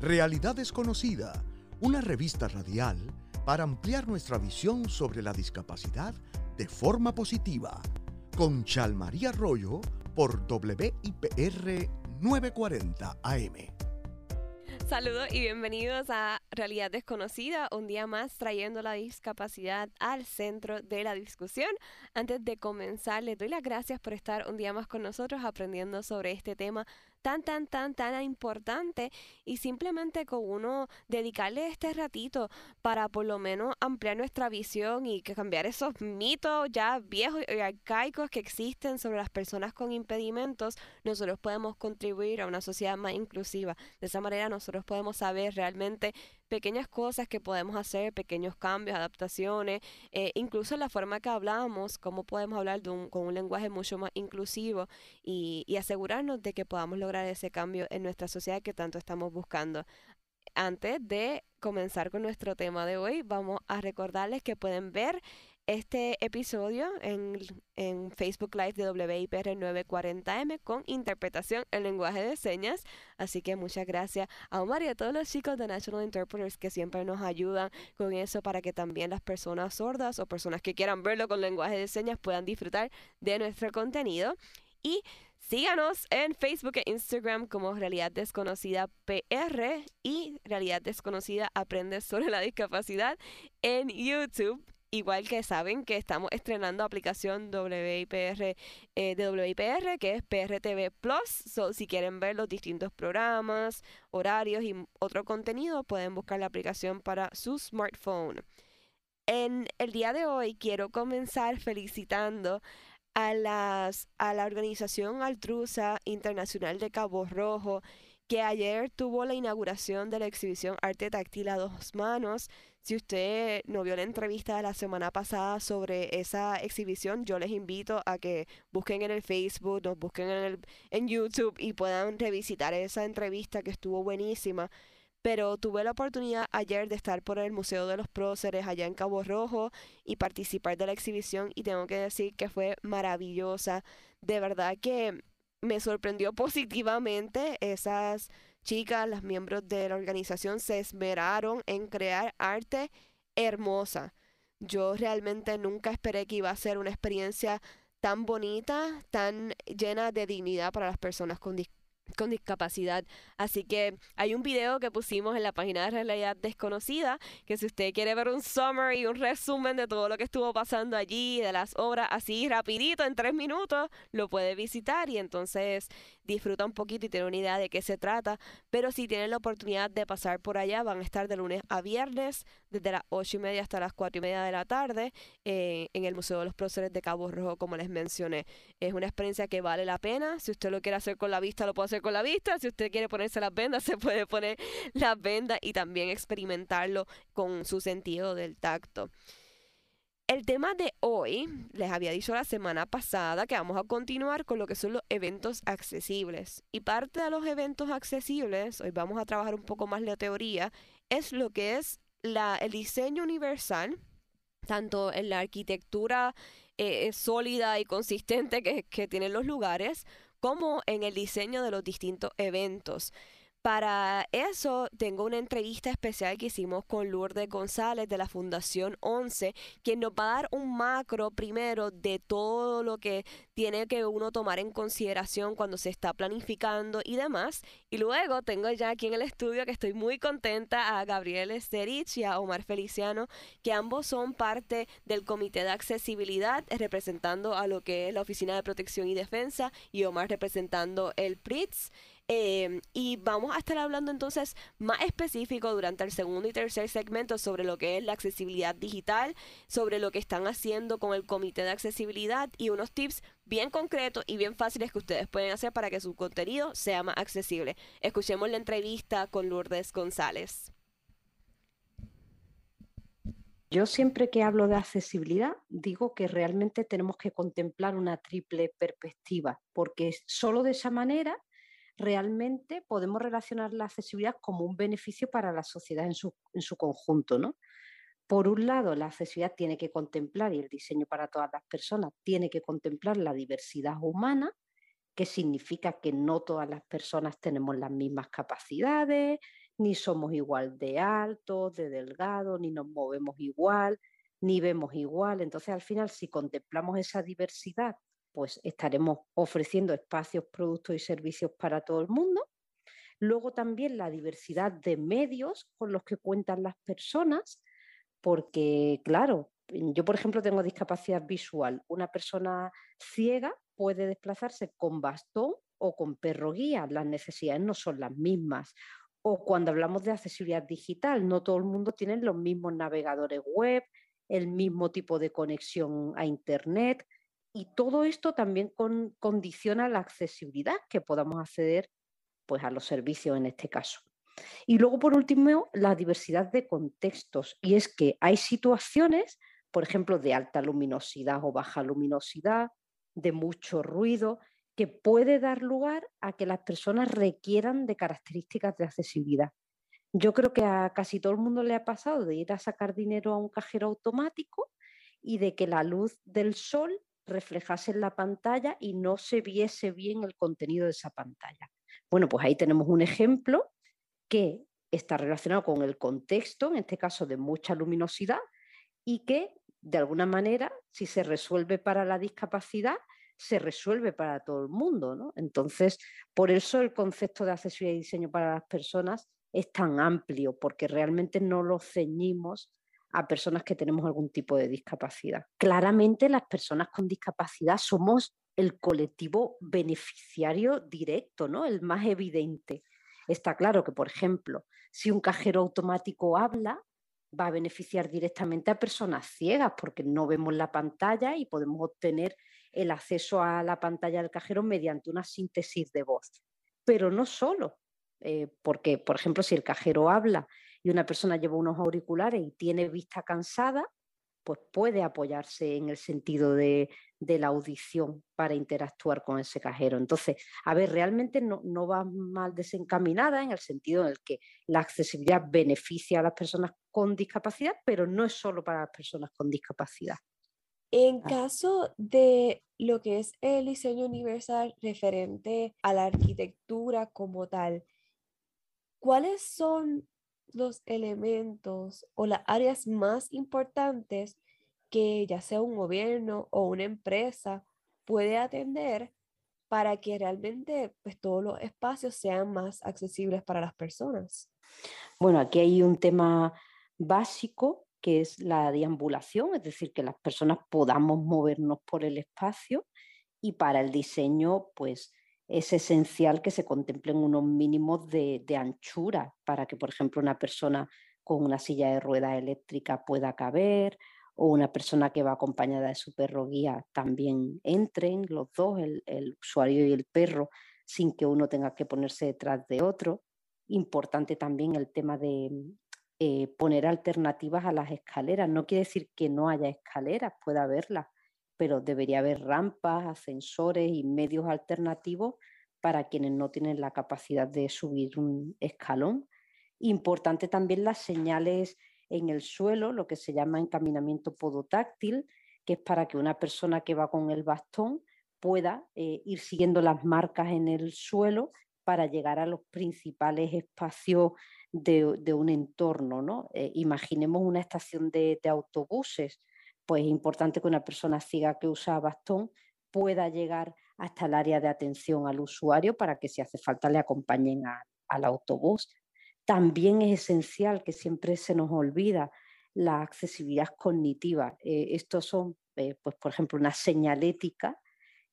Realidad Desconocida, una revista radial para ampliar nuestra visión sobre la discapacidad de forma positiva. Con Chalmaría Arroyo por WIPR 940 AM. Saludos y bienvenidos a Realidad Desconocida, un día más trayendo la discapacidad al centro de la discusión. Antes de comenzar, les doy las gracias por estar un día más con nosotros aprendiendo sobre este tema tan, tan, tan, tan importante y simplemente con uno dedicarle este ratito para por lo menos ampliar nuestra visión y cambiar esos mitos ya viejos y arcaicos que existen sobre las personas con impedimentos, nosotros podemos contribuir a una sociedad más inclusiva. De esa manera nosotros podemos saber realmente pequeñas cosas que podemos hacer, pequeños cambios, adaptaciones, eh, incluso la forma que hablamos, cómo podemos hablar de un, con un lenguaje mucho más inclusivo y, y asegurarnos de que podamos lograr ese cambio en nuestra sociedad que tanto estamos buscando. Antes de comenzar con nuestro tema de hoy, vamos a recordarles que pueden ver este episodio en, en, Facebook Live de WIPR 940M con interpretación en lenguaje de señas. Así que muchas gracias a Omar y a todos los chicos de National Interpreters que siempre nos ayudan con eso para que también las personas sordas o personas que quieran verlo con lenguaje de señas puedan disfrutar de nuestro contenido. Y síganos en Facebook e Instagram como Realidad Desconocida PR y Realidad Desconocida Aprende sobre la discapacidad en YouTube Igual que saben que estamos estrenando aplicación WIPR eh, de WIPR, que es PRTV Plus. si quieren ver los distintos programas, horarios y otro contenido, pueden buscar la aplicación para su smartphone. En el día de hoy quiero comenzar felicitando a, las, a la Organización Altrusa Internacional de Cabo Rojo, que ayer tuvo la inauguración de la exhibición Arte Táctil a dos manos. Si usted no vio la entrevista de la semana pasada sobre esa exhibición, yo les invito a que busquen en el Facebook, nos busquen en, el, en YouTube y puedan revisitar esa entrevista que estuvo buenísima. Pero tuve la oportunidad ayer de estar por el Museo de los Próceres allá en Cabo Rojo y participar de la exhibición y tengo que decir que fue maravillosa. De verdad que me sorprendió positivamente esas chicas, las miembros de la organización se esmeraron en crear arte hermosa. Yo realmente nunca esperé que iba a ser una experiencia tan bonita, tan llena de dignidad para las personas con discapacidad con discapacidad. Así que hay un video que pusimos en la página de Realidad Desconocida, que si usted quiere ver un summary, un resumen de todo lo que estuvo pasando allí, de las obras, así rapidito, en tres minutos, lo puede visitar y entonces disfruta un poquito y tiene una idea de qué se trata. Pero si tienen la oportunidad de pasar por allá, van a estar de lunes a viernes, desde las ocho y media hasta las cuatro y media de la tarde, eh, en el Museo de los Próceres de Cabo Rojo, como les mencioné. Es una experiencia que vale la pena. Si usted lo quiere hacer con la vista, lo puede hacer con la vista. Si usted quiere ponerse las vendas, se puede poner las vendas y también experimentarlo con su sentido del tacto. El tema de hoy, les había dicho la semana pasada que vamos a continuar con lo que son los eventos accesibles. Y parte de los eventos accesibles, hoy vamos a trabajar un poco más la teoría, es lo que es el diseño universal, tanto en la arquitectura eh, sólida y consistente que tienen los lugares, como en el diseño de los distintos eventos. Para eso tengo una entrevista especial que hicimos con Lourdes González de la Fundación 11, quien nos va a dar un macro primero de todo lo que tiene que uno tomar en consideración cuando se está planificando y demás. Y luego tengo ya aquí en el estudio que estoy muy contenta a Gabriel Esterich y a Omar Feliciano, que ambos son parte del Comité de Accesibilidad, representando a lo que es la Oficina de Protección y Defensa, y Omar representando el PRITS. Em, y vamos a estar hablando entonces más específico durante el segundo y tercer segmento sobre lo que es la accesibilidad digital, sobre lo que están haciendo con el comité de accesibilidad y unos tips bien concretos y bien fáciles que ustedes pueden hacer para que su contenido sea más accesible. Escuchemos la entrevista con Lourdes González. Yo siempre que hablo de accesibilidad digo que realmente tenemos que contemplar una triple perspectiva, porque solo de esa manera realmente podemos relacionar la accesibilidad como un beneficio para la sociedad en su, conjunto. ¿no? Por un lado, la accesibilidad tiene que contemplar, y el diseño para todas las personas tiene que contemplar la diversidad humana, que significa que no todas las personas tenemos las mismas capacidades, ni somos igual de altos, de delgados, ni nos movemos igual, ni vemos igual. Entonces, al final, si contemplamos esa diversidad, pues estaremos ofreciendo espacios, productos y servicios para todo el mundo. Luego también la diversidad de medios con los que cuentan las personas, porque claro, yo por ejemplo tengo discapacidad visual. Una persona ciega puede desplazarse con bastón o con perro guía. Las necesidades no son las mismas. O cuando hablamos de accesibilidad digital, no todo el mundo tiene los mismos navegadores web, el mismo tipo de conexión a Internet. Y todo esto también condiciona la accesibilidad que podamos acceder pues, a los servicios en este caso. Y luego, por último, la diversidad de contextos. Y es que hay situaciones, por ejemplo, de alta luminosidad o baja luminosidad, de mucho ruido, que puede dar lugar a que las personas requieran de características de accesibilidad. Yo creo que a casi todo el mundo le ha pasado de ir a sacar dinero a un cajero automático y de que la luz del sol reflejase en la pantalla y no se viese bien el contenido de esa pantalla. Bueno, pues ahí tenemos un ejemplo que está relacionado con el contexto, en este caso de mucha luminosidad, y que de alguna manera, si se resuelve para la discapacidad, se resuelve para todo el mundo. Entonces, por eso el concepto de accesibilidad y diseño para las personas es tan amplio, porque realmente no lo ceñimos a personas que tenemos algún tipo de discapacidad. Claramente las personas con discapacidad somos el colectivo beneficiario directo, ¿no? El más evidente. Está claro que, por ejemplo, si un cajero automático habla, va a beneficiar directamente a personas ciegas porque no vemos la pantalla y podemos obtener el acceso a la pantalla del cajero mediante una síntesis de voz. Pero no solo, eh, porque, por ejemplo, si el cajero habla y una persona lleva unos auriculares y tiene vista cansada, pues puede apoyarse en el sentido de, la audición para interactuar con ese cajero. Entonces, a ver, realmente no, no, va mal desencaminada en el sentido en el que la accesibilidad beneficia a las personas con discapacidad, pero no es solo para las personas con discapacidad. En caso de lo que es el diseño universal referente a la arquitectura como tal, ¿cuáles son los elementos o las áreas más importantes que ya sea un gobierno o una empresa puede atender para que realmente pues, todos los espacios sean más accesibles para las personas. Bueno, aquí hay un tema básico que es la deambulación, es decir, que las personas podamos movernos por el espacio y para el diseño, pues es esencial que se contemplen unos mínimos de, anchura para que, por ejemplo, una persona con una silla de ruedas eléctrica pueda caber o una persona que va acompañada de su perro guía también entren los dos, el, usuario y el perro, sin que uno tenga que ponerse detrás de otro. Importante también el tema de eh, poner alternativas a las escaleras. No quiere decir que no haya escaleras, puede haberlas, pero debería haber rampas, ascensores y medios alternativos para quienes no tienen la capacidad de subir un escalón. Importante también las señales en el suelo, lo que se llama encaminamiento podotáctil, que es para que una persona que va con el bastón pueda eh, ir siguiendo las marcas en el suelo para llegar a los principales espacios de, un entorno. ¿no? Eh, imaginemos una estación de, de autobuses pues es importante que una persona ciega que usa bastón pueda llegar hasta el área de atención al usuario para que si hace falta le acompañen al autobús. También es esencial que siempre se nos olvida la accesibilidad cognitiva. Eh, estos son, eh, pues, por ejemplo, una señalética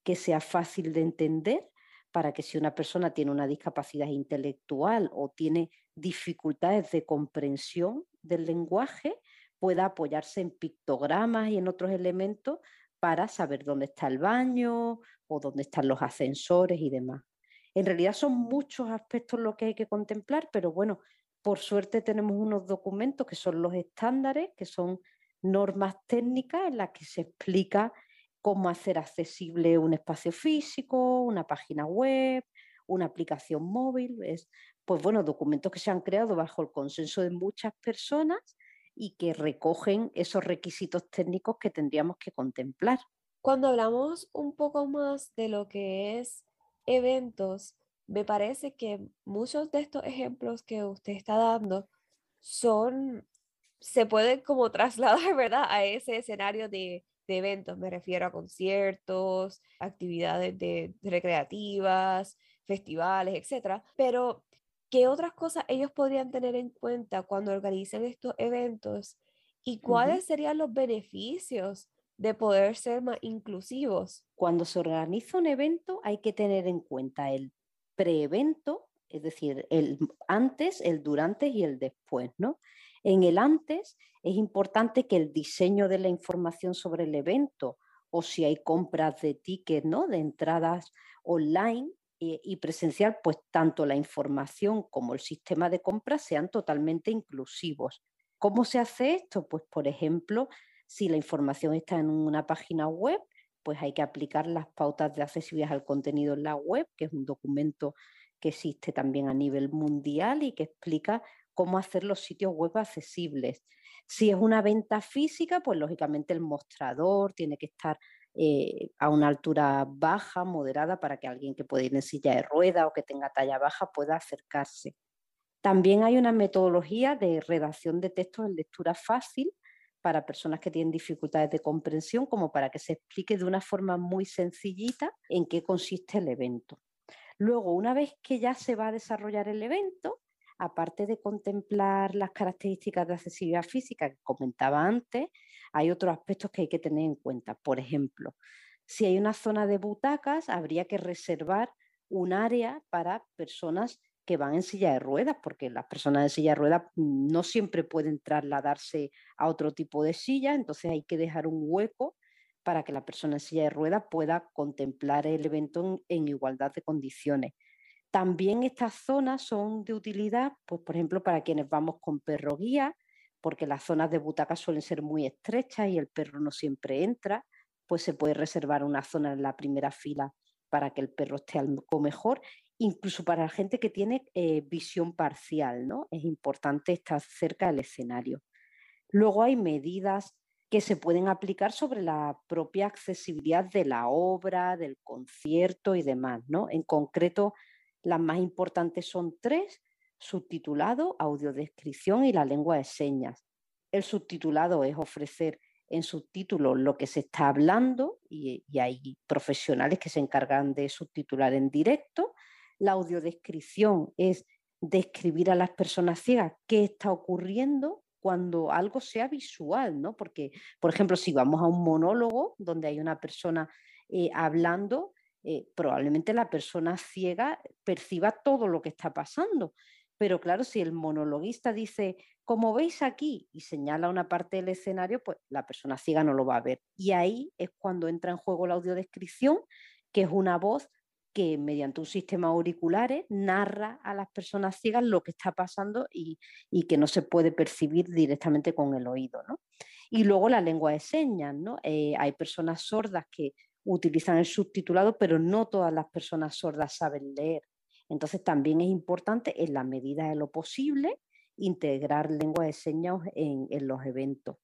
que sea fácil de entender para que si una persona tiene una discapacidad intelectual o tiene dificultades de comprensión del lenguaje, pueda apoyarse en pictogramas y en otros elementos para saber dónde está el baño o dónde están los ascensores y demás. En realidad son muchos aspectos los que hay que contemplar, pero bueno, por suerte tenemos unos documentos que son los estándares, que son normas técnicas en las que se explica cómo hacer accesible un espacio físico, una página web, una aplicación móvil. Es, pues bueno, documentos que se han creado bajo el consenso de muchas personas y que recogen esos requisitos técnicos que tendríamos que contemplar. Cuando hablamos un poco más de lo que es eventos, me parece que muchos de estos ejemplos que usted está dando son, se pueden como trasladar, ¿verdad? A ese escenario de, eventos. Me refiero a conciertos, actividades de, recreativas, festivales, etcétera. Pero, ¿qué otras cosas ellos podrían tener en cuenta cuando organizan estos eventos? ¿Y cuáles serían los beneficios de poder ser más inclusivos? Cuando se organiza un evento hay que tener en cuenta el preevento, es decir, el antes, el durante y el después, ¿no? En el antes es importante que el diseño de la información sobre el evento o si hay compras de tickets, ¿no? De entradas online y, y presencial, pues tanto la información como el sistema de compras sean totalmente inclusivos. ¿Cómo se hace esto? Pues, por ejemplo, si la información está en una página web, pues hay que aplicar las pautas de accesibilidad al contenido en la web, que es un documento que existe también a nivel mundial y que explica cómo hacer los sitios web accesibles. Si es una venta física, pues lógicamente el mostrador tiene que estar eh, a una altura baja, moderada, para que alguien que puede ir en silla de rueda o que tenga talla baja pueda acercarse. También hay una metodología de redacción de textos en lectura fácil para personas que tienen dificultades de comprensión, como para que se explique de una forma muy sencillita en qué consiste el evento. Luego, una vez que ya se va a desarrollar el evento, aparte de contemplar las características de accesibilidad física que comentaba antes, hay otros aspectos que hay que tener en cuenta. Por ejemplo, si hay una zona de butacas, habría que reservar un área para personas que van en silla de ruedas, porque las personas en silla de ruedas no siempre pueden trasladarse a otro tipo de silla, entonces hay que dejar un hueco para que la persona en silla de ruedas pueda contemplar el evento en, igualdad de condiciones. También estas zonas son de utilidad, pues, por ejemplo, para quienes vamos con perro guía, porque las zonas de butacas suelen ser muy estrechas y el perro no siempre entra, pues se puede reservar una zona en la primera fila para que el perro esté mejor incluso para la gente que tiene eh, visión parcial, ¿no? Es importante estar cerca del escenario. Luego hay medidas que se pueden aplicar sobre la propia accesibilidad de la obra, del concierto y demás, ¿no? En concreto, las más importantes son tres, subtitulado, audiodescripción y la lengua de señas. El subtitulado es ofrecer en subtítulos lo que se está hablando y, hay profesionales que se encargan de subtitular en directo la audiodescripción es describir a las personas ciegas qué está ocurriendo cuando algo sea visual, ¿no? Porque, por ejemplo, si vamos a un monólogo donde hay una persona eh, hablando, eh, probablemente la persona ciega perciba todo lo que está pasando. Pero claro, si el monologuista dice, como veis aquí, y señala una parte del escenario, pues la persona ciega no lo va a ver. Y ahí es cuando entra en juego la audiodescripción, que es una voz que mediante un sistema auriculares narra a las personas ciegas lo que está pasando y, que no se puede percibir directamente con el oído. Y luego la lengua de señas. ¿no? Eh, hay personas sordas que utilizan el subtitulado, pero no todas las personas sordas saben leer. Entonces también es importante, en la medida de lo posible, integrar lengua de señas en, los eventos.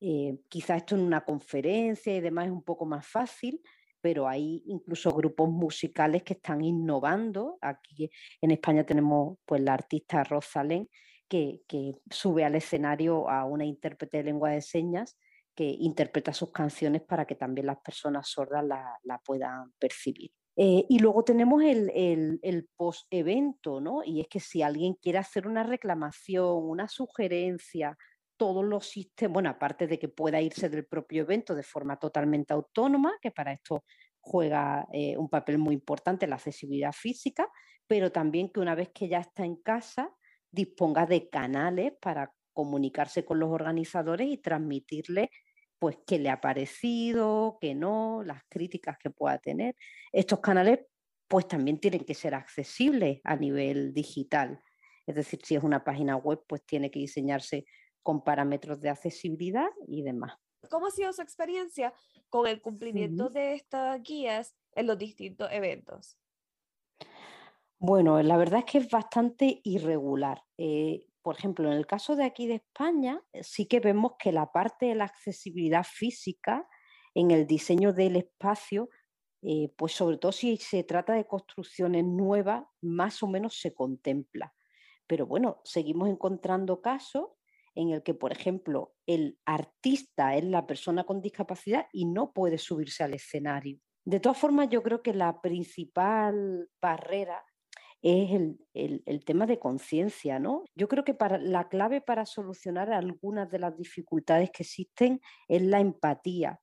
Eh, quizás esto en una conferencia y demás es un poco más fácil, pero hay incluso grupos musicales que están innovando. Aquí en España tenemos pues la artista Rosalén que, sube al escenario a una intérprete de lengua de señas que interpreta sus canciones para que también las personas sordas la, puedan percibir. Eh, y luego tenemos el, el, post-evento, ¿no? Y es que si alguien quiere hacer una reclamación, una sugerencia, todos los sistemas, bueno, aparte de que pueda irse del propio evento de forma totalmente autónoma, que para esto juega eh, un papel muy importante la accesibilidad física, pero también que una vez que ya está en casa, disponga de canales para comunicarse con los organizadores y transmitirles pues qué le ha parecido, qué no, las críticas que pueda tener. Estos canales pues también tienen que ser accesibles a nivel digital. Es decir, si es una página web, pues tiene que diseñarse con parámetros de accesibilidad y demás. ¿Cómo ha sido su experiencia con el cumplimiento de estas guías en los distintos eventos? Bueno, la verdad es que es bastante irregular. Eh, por ejemplo, en el caso de aquí de España, eh, sí que vemos que la parte de la accesibilidad física en el diseño del espacio eh, pues sobre todo si se trata de construcciones nuevas, más o menos se contempla. Pero bueno, seguimos encontrando casos en el que, por ejemplo, el artista es la persona con discapacidad y no puede subirse al escenario. De todas formas, yo creo que la principal barrera es el, tema de conciencia, ¿no? Yo creo que para, la clave para solucionar algunas de las dificultades que existen es la empatía.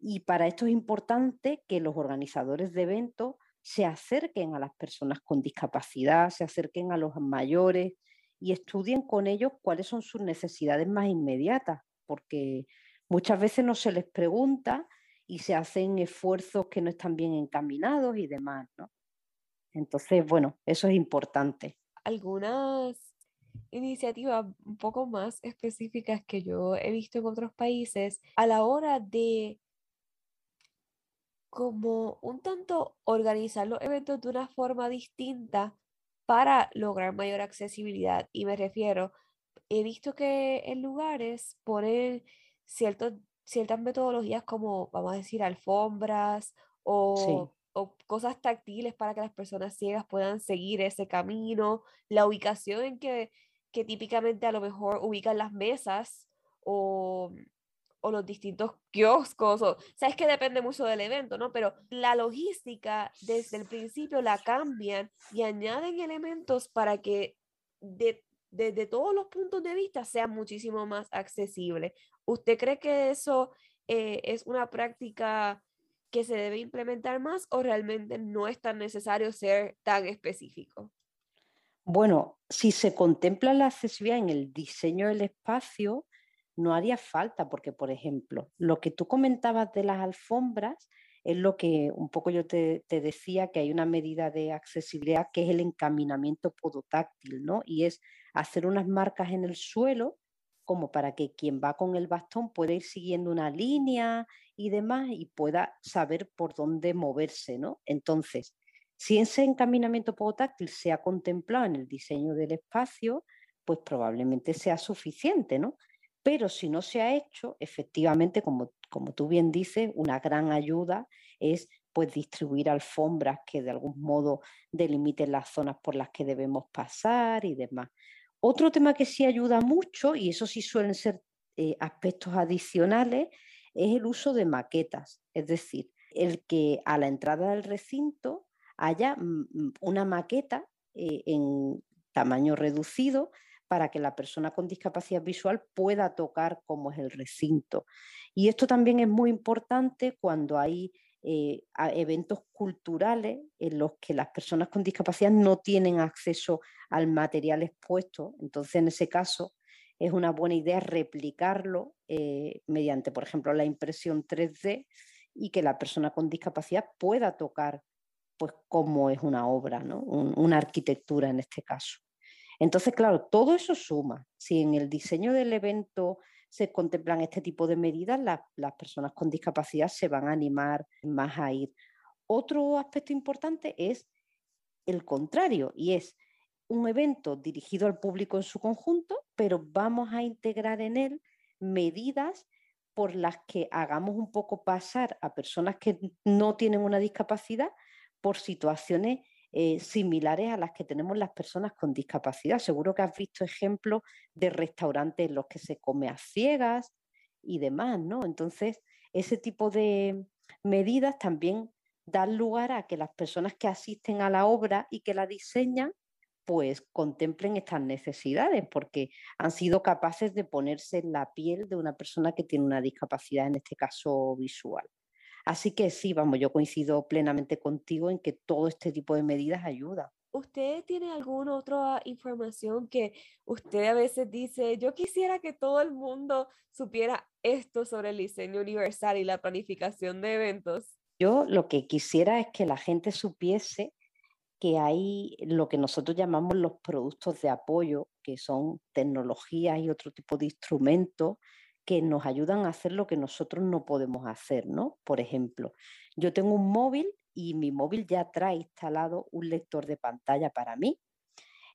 Y para esto es importante que los organizadores de eventos se acerquen a las personas con discapacidad, se acerquen a los mayores y estudien con ellos cuáles son sus necesidades más inmediatas, porque muchas veces no se les pregunta y se hacen esfuerzos que no están bien encaminados y demás, ¿no? Entonces, bueno, eso es importante. Algunas iniciativas un poco más específicas que yo he visto en otros países a la hora de como un tanto organizar los eventos de una forma distinta para lograr mayor accesibilidad. Y me refiero, he visto que en lugares ponen ciertos, ciertas metodologías como, vamos a decir, alfombras o, o cosas táctiles para que las personas ciegas puedan seguir ese camino, la ubicación en que, que típicamente a lo mejor ubican las mesas o o los distintos kioscos, o, sabes que depende mucho del evento, ¿no? Pero la logística desde el principio la cambian y añaden elementos para que de, desde todos los puntos de vista sea muchísimo más accesible. ¿Usted cree que eso eh, es una práctica que se debe implementar más o realmente no es tan necesario ser tan específico? Bueno, si se contempla la accesibilidad en el diseño del espacio, no haría falta, porque, por ejemplo, lo que tú comentabas de las alfombras es lo que un poco yo te, decía, que hay una medida de accesibilidad que es el encaminamiento podotáctil, ¿no? Y es hacer unas marcas en el suelo como para que quien va con el bastón pueda ir siguiendo una línea y demás y pueda saber por dónde moverse, ¿no? Entonces, si ese encaminamiento podotáctil se ha contemplado en el diseño del espacio, pues probablemente sea suficiente, ¿no? Pero si no se ha hecho, efectivamente, como, como tú bien dices, una gran ayuda es pues distribuir alfombras que de algún modo delimiten las zonas por las que debemos pasar y demás. Otro tema que sí ayuda mucho, y eso sí suelen ser eh, aspectos adicionales, es el uso de maquetas, es decir, el que a la entrada del recinto haya mm, mm, una maqueta eh, en tamaño reducido para que la persona con discapacidad visual pueda tocar cómo es el recinto. Y esto también es muy importante cuando hay eh, eventos culturales en los que las personas con discapacidad no tienen acceso al material expuesto. Entonces, en ese caso, es una buena idea replicarlo eh, mediante, por ejemplo, la impresión 3D y que la persona con discapacidad pueda tocar pues cómo es una obra, ¿no? una arquitectura en este caso. Entonces, claro, todo eso suma. Si en el diseño del evento se contemplan este tipo de medidas, las personas con discapacidad se van a animar más a ir. Otro aspecto importante es el contrario, y es un evento dirigido al público en su conjunto, pero vamos a integrar en él medidas por las que hagamos un poco pasar a personas que no tienen una discapacidad por situaciones eh, similares a las que tenemos las personas con discapacidad. Seguro que has visto ejemplos de restaurantes en los que se come a ciegas y demás, ¿no? Entonces, ese tipo de medidas también dan lugar a que las personas que asisten a la obra y que la diseñan, pues contemplen estas necesidades, porque han sido capaces de ponerse en la piel de una persona que tiene una discapacidad, en este caso visual. Así que sí, vamos, yo coincido plenamente contigo en que todo este tipo de medidas ayuda. ¿Usted tiene alguna otra información que usted a veces dice, yo quisiera que todo el mundo supiera esto sobre el diseño universal y la planificación de eventos? Yo lo que quisiera es que la gente supiese que hay lo que nosotros llamamos los productos de apoyo, que son tecnologías y otro tipo de instrumentos que nos ayudan a hacer lo que nosotros no podemos hacer, ¿no? Por ejemplo, yo tengo un móvil y mi móvil ya trae instalado un lector de pantalla para mí.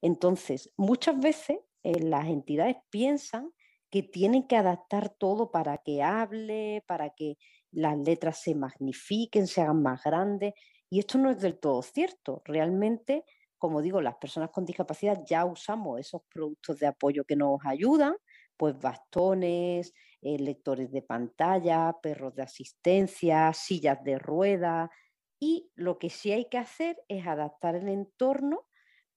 Entonces, muchas veces eh, las entidades piensan que tienen que adaptar todo para que hable, para que las letras se magnifiquen, se hagan más grandes. Y esto no es del todo cierto. Realmente, como digo, las personas con discapacidad ya usamos esos productos de apoyo que nos ayudan, pues bastones, eh, lectores de pantalla, perros de asistencia, sillas de rueda. Y lo que sí hay que hacer es adaptar el entorno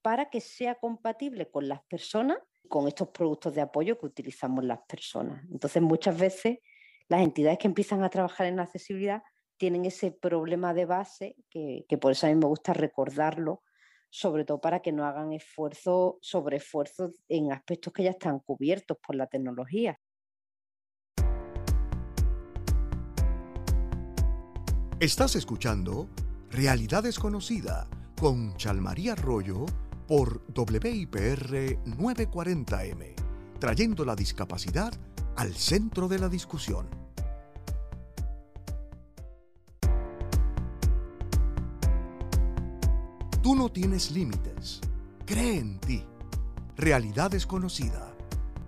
para que sea compatible con las personas, con estos productos de apoyo que utilizamos las personas. Entonces, muchas veces las entidades que empiezan a trabajar en accesibilidad tienen ese problema de base que, por eso a mí me gusta recordarlo, sobre todo para que no hagan esfuerzo sobre esfuerzos en aspectos que ya están cubiertos por la tecnología. Estás escuchando Realidad Desconocida con Chalmaría Arroyo por WIPR 940M, trayendo la discapacidad al centro de la discusión. Tú no tienes límites. Cree en ti. Realidad desconocida.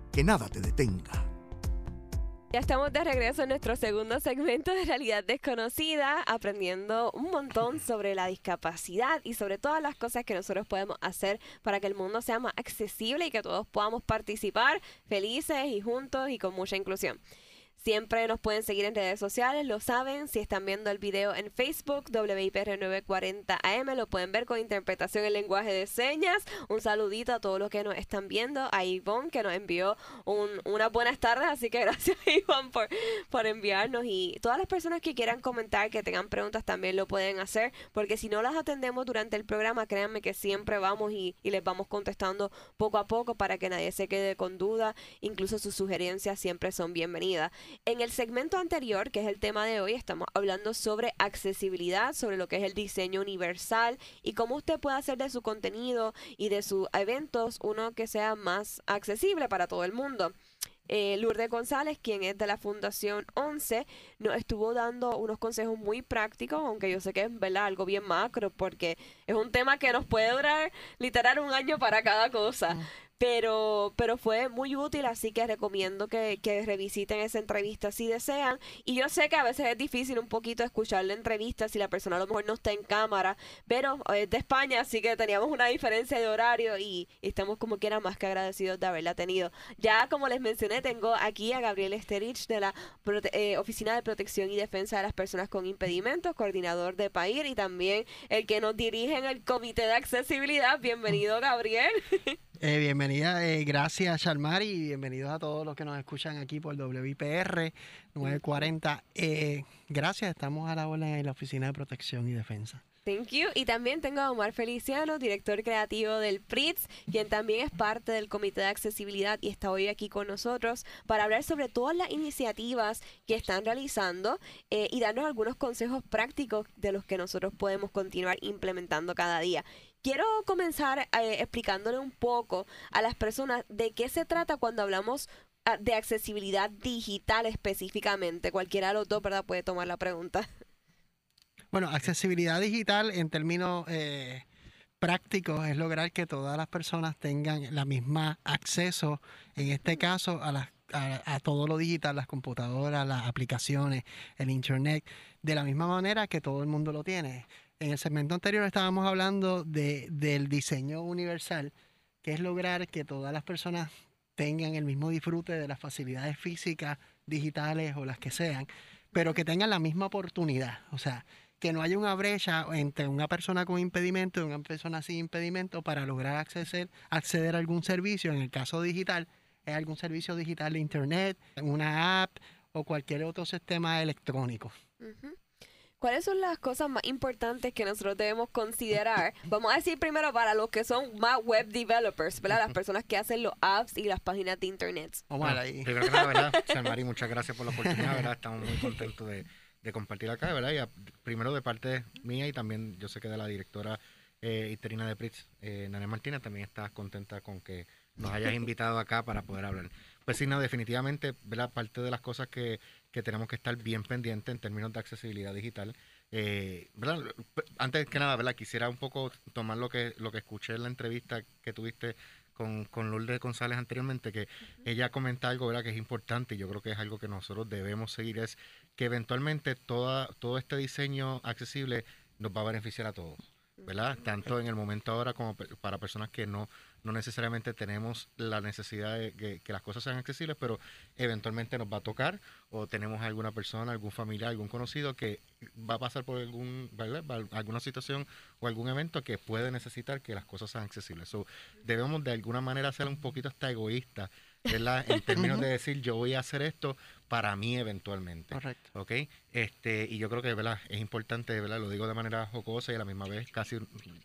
Que nada te detenga. Ya estamos de regreso en nuestro segundo segmento de Realidad Desconocida, aprendiendo un montón sobre la discapacidad y sobre todas las cosas que nosotros podemos hacer para que el mundo sea más accesible y que todos podamos participar felices y juntos y con mucha inclusión. Siempre nos pueden seguir en redes sociales, lo saben. Si están viendo el video en Facebook, WIPR940AM, lo pueden ver con interpretación en lenguaje de señas. Un saludito a todos los que nos están viendo. A Ivonne, que nos envió un, unas buenas tardes. Así que gracias, Ivonne, por, por enviarnos. Y todas las personas que quieran comentar, que tengan preguntas, también lo pueden hacer. Porque si no las atendemos durante el programa, créanme que siempre vamos y, y les vamos contestando poco a poco para que nadie se quede con duda. Incluso sus sugerencias siempre son bienvenidas. En el segmento anterior, que es el tema de hoy, estamos hablando sobre accesibilidad, sobre lo que es el diseño universal y cómo usted puede hacer de su contenido y de sus eventos uno que sea más accesible para todo el mundo. Eh, Lourdes González, quien es de la Fundación 11, nos estuvo dando unos consejos muy prácticos, aunque yo sé que es ¿verdad? algo bien macro, porque es un tema que nos puede durar literal un año para cada cosa pero, pero fue muy útil, así que recomiendo que, revisiten esa entrevista si desean. Y yo sé que a veces es difícil un poquito escuchar la entrevista si la persona a lo mejor no está en cámara, pero es de España, así que teníamos una diferencia de horario y, estamos como quiera más que agradecidos de haberla tenido. Ya como les mencioné, tengo aquí a Gabriel Esterich de la eh, Oficina de Protección y Defensa de las Personas con Impedimentos, coordinador de PAIR y también el que nos dirige en el Comité de Accesibilidad. Bienvenido, Gabriel. Eh, bienvenida, eh, gracias Shalmar y bienvenidos a todos los que nos escuchan aquí por WIPR 940. Eh, gracias, estamos a la hora en la Oficina de Protección y Defensa. Thank you. Y también tengo a Omar Feliciano, director creativo del PRITS, quien también es parte del Comité de Accesibilidad y está hoy aquí con nosotros para hablar sobre todas las iniciativas que están realizando eh, y darnos algunos consejos prácticos de los que nosotros podemos continuar implementando cada día. Quiero comenzar eh, explicándole un poco a las personas de qué se trata cuando hablamos ah, de accesibilidad digital específicamente. Cualquiera de los dos, ¿verdad? Puede tomar la pregunta. Bueno, accesibilidad digital en términos eh, prácticos es lograr que todas las personas tengan la misma acceso, en este caso, a, a, todo lo digital, las computadoras, las aplicaciones, el Internet, de la misma manera que todo el mundo lo tiene. En el segmento anterior estábamos hablando de, del diseño universal, que es lograr que todas las personas tengan el mismo disfrute de las facilidades físicas, digitales o las que sean, pero que tengan la misma oportunidad. O sea, que no haya una brecha entre una persona con impedimento y una persona sin impedimento para lograr acceder, acceder a algún servicio. En el caso digital, es algún servicio digital de Internet, una app o cualquier otro sistema electrónico. ¿Cuáles son las cosas más importantes que nosotros debemos considerar? Vamos a decir primero para los que son más web developers, ¿verdad? Las personas que hacen los apps y las páginas de internet. Vamos a ahí. Primero que nada, ¿verdad? muchas gracias por la oportunidad, ¿verdad? Estamos muy contentos de, de compartir acá, ¿verdad? Y primero de parte mía y también yo sé que de la directora eh, interina de PRITS, eh, Nane Martina, también estás contenta con que nos hayas invitado acá para poder hablar. Pues sí, no, definitivamente, ¿verdad? Parte de las cosas que, que tenemos que estar bien pendientes en términos de accesibilidad digital. Eh, ¿verdad? Antes que nada, ¿verdad? Quisiera un poco tomar lo que, lo que escuché en la entrevista que tuviste con, con Lourdes González anteriormente, que ella comenta algo ¿verdad? que es importante y yo creo que es algo que nosotros debemos seguir, es que eventualmente toda, todo este diseño accesible nos va a beneficiar a todos. ¿verdad? Tanto en el momento ahora como para personas que no, no necesariamente tenemos la necesidad de que, las cosas sean accesibles, pero eventualmente nos va a tocar o tenemos alguna persona, algún familiar, algún conocido que va a pasar por algún, alguna situación o algún evento que puede necesitar que las cosas sean accesibles. So, debemos de alguna manera ser un poquito hasta egoístas en términos de decir yo voy a hacer esto para mí eventualmente. Correcto. ¿Ok? Este, y yo creo que ¿verdad? es importante, ¿verdad? lo digo de manera jocosa y a la misma vez casi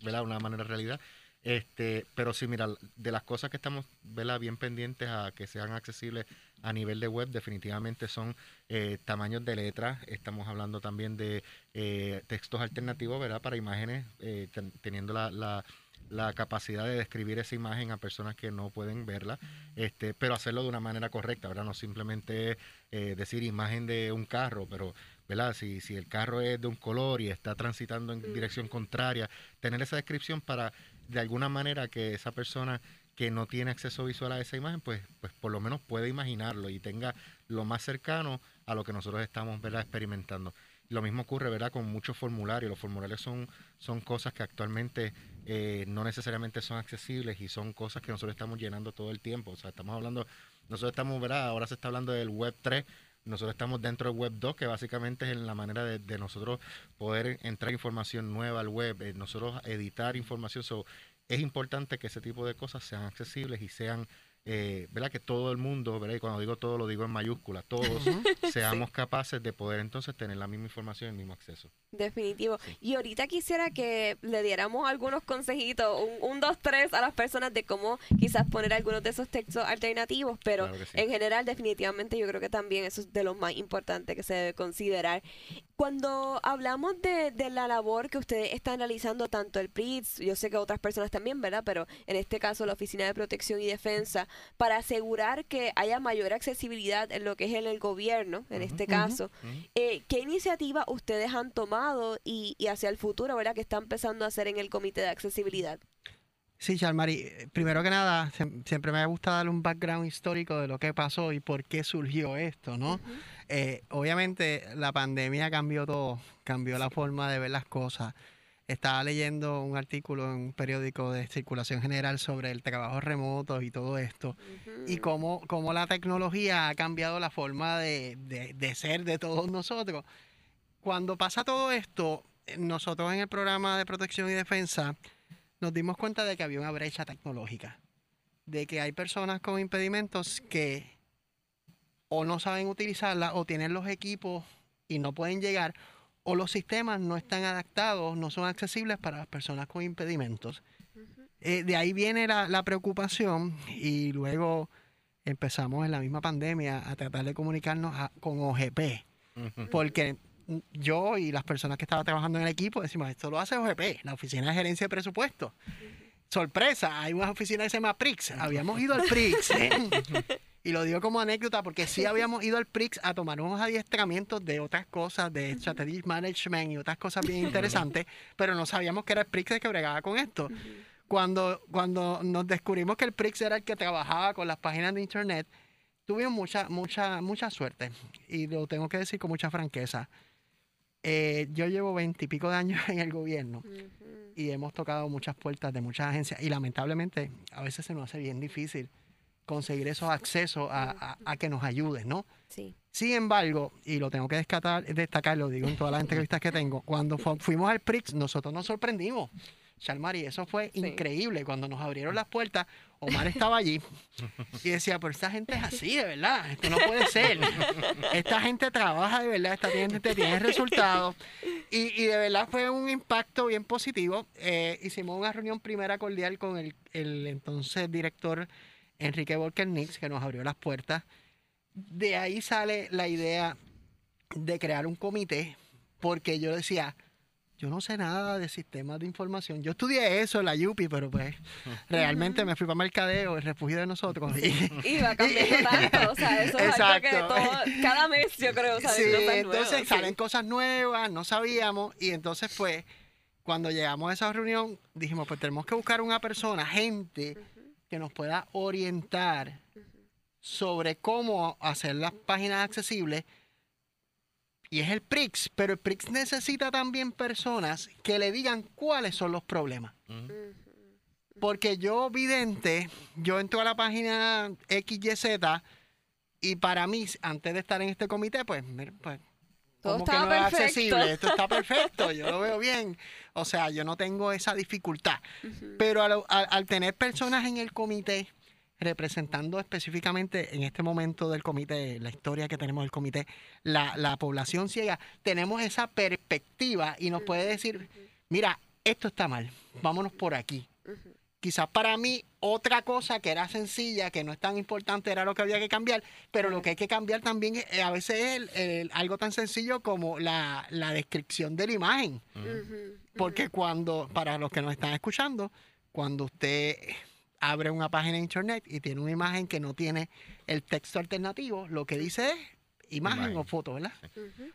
¿verdad? una manera realidad. Este, pero sí, mira, de las cosas que estamos ¿verdad? bien pendientes a que sean accesibles a nivel de web, definitivamente son eh, tamaños de letras. Estamos hablando también de eh, textos alternativos, ¿verdad? Para imágenes, eh, teniendo la la capacidad de describir esa imagen a personas que no pueden verla, este, pero hacerlo de una manera correcta, ¿verdad? No simplemente eh, decir imagen de un carro, pero, ¿verdad? Si, si el carro es de un color y está transitando en dirección contraria, tener esa descripción para, de alguna manera, que esa persona que no tiene acceso visual a esa imagen, pues, pues por lo menos puede imaginarlo y tenga lo más cercano a lo que nosotros estamos ¿verdad? experimentando. Lo mismo ocurre, ¿verdad?, con muchos formularios. Los formularios son, son cosas que actualmente eh, no necesariamente son accesibles y son cosas que nosotros estamos llenando todo el tiempo. O sea, estamos hablando, nosotros estamos, ¿verdad? Ahora se está hablando del Web 3, nosotros estamos dentro del Web 2, que básicamente es la manera de, nosotros poder entrar información nueva al web, eh, nosotros editar información. So, es importante que ese tipo de cosas sean accesibles y sean eh, ¿verdad? Que todo el mundo, ¿verdad? Y cuando digo todo, lo digo en mayúsculas, todos seamos capaces de poder entonces tener la misma información, el mismo acceso. Definitivo. Y ahorita quisiera que le diéramos algunos consejitos, un, dos, tres a las personas de cómo quizás poner algunos de esos textos alternativos, pero en general definitivamente yo creo que también eso es de lo más importante que se debe considerar. Cuando hablamos de, de la labor que ustedes están realizando, tanto el PRITS, yo sé que otras personas también, ¿verdad? Pero en este caso la Oficina de Protección y Defensa, para asegurar que haya mayor accesibilidad en lo que es en el gobierno, en este caso. Eh, ¿Qué iniciativa ustedes han tomado y, hacia el futuro, ¿verdad? Que están empezando a hacer en el Comité de Accesibilidad? Sí, Charmari, eh, primero que nada, siempre me gusta darle un background histórico de lo que pasó y por qué surgió esto, ¿no? Eh, obviamente la pandemia cambió todo, cambió la forma de ver las cosas estaba leyendo un artículo en un periódico de circulación general sobre el trabajo remoto y todo esto, y cómo, cómo, la tecnología ha cambiado la forma de, de, ser de todos nosotros. Cuando pasa todo esto, nosotros en el programa de protección y defensa nos dimos cuenta de que había una brecha tecnológica, de que hay personas con impedimentos que o no saben utilizarla o tienen los equipos y no pueden llegar, o los sistemas no están adaptados, no son accesibles para las personas con impedimentos. Eh, de ahí viene la, preocupación y luego empezamos en la misma pandemia a tratar de comunicarnos con OGP, porque yo y las personas que estaban trabajando en el equipo decimos, esto lo hace OGP, la Oficina de Gerencia de Presupuesto. Sorpresa, hay una oficina que se llama PRIX, habíamos ido al PRIX. ¿eh? Y lo digo como anécdota porque sí habíamos ido al PRIX a tomar unos adiestramientos de otras cosas, de strategic management y otras cosas bien interesantes, pero no sabíamos que era el PRIX el que bregaba con esto. Cuando, cuando nos descubrimos que el PRIX era el que trabajaba con las páginas de internet, tuvimos mucha, mucha, mucha suerte. Y lo tengo que decir con mucha franqueza. Eh, yo llevo veintipico de años en el gobierno y hemos tocado muchas puertas de muchas agencias y lamentablemente a veces se nos hace bien difícil conseguir esos accesos a, que nos ayuden, ¿no? Sí. Sin embargo, y lo tengo que destacar, destacar, lo digo en todas las entrevistas que tengo, cuando fuimos al PRIX, nosotros nos sorprendimos. Charmari, eso fue increíble. Cuando nos abrieron las puertas, Omar estaba allí y decía, pero esta gente es así, de verdad, esto no puede ser. Esta gente trabaja de verdad, esta gente tiene resultados. Y, y de verdad fue un impacto bien positivo. Eh, hicimos una reunión primera cordial con el, el entonces director Enrique Volker Nix, que nos abrió las puertas. De ahí sale la idea de crear un comité, porque yo decía, yo no sé nada de sistemas de información. Yo estudié eso en la UPI, pero pues realmente me fui para mercadeo, el refugio de nosotros. Y, va cambiando tanto, o sea, eso es algo que todo, cada mes yo creo, Sí, entonces salen cosas nuevas, no sabíamos, y entonces pues, cuando llegamos a esa reunión, dijimos, pues tenemos que buscar una persona, gente que nos pueda orientar sobre cómo hacer las páginas accesibles. Y es el PRIX, pero el PRIX necesita también personas que le digan cuáles son los problemas. Porque yo, vidente, yo entro a la página XYZ y para mí, antes de estar en este comité, pues, pues Todo como que no es perfecto. accesible, esto está perfecto, yo lo veo bien. O sea, yo no tengo esa dificultad. Pero al, al- al tener personas en el comité, representando específicamente en este momento del comité, la historia que tenemos del comité, la, la población ciega, tenemos esa perspectiva y nos puede decir, mira, esto está mal, vámonos por aquí. Quizás para mí otra cosa que era sencilla, que no es tan importante, era lo que había que cambiar, pero lo que hay que cambiar también eh, a veces es el- el- algo tan sencillo como la, la descripción de la imagen. Porque cuando, para los que nos están escuchando, cuando usted abre una página de internet y tiene una imagen que no tiene el texto alternativo, lo que dice es imagen, Imagen. o foto, ¿verdad?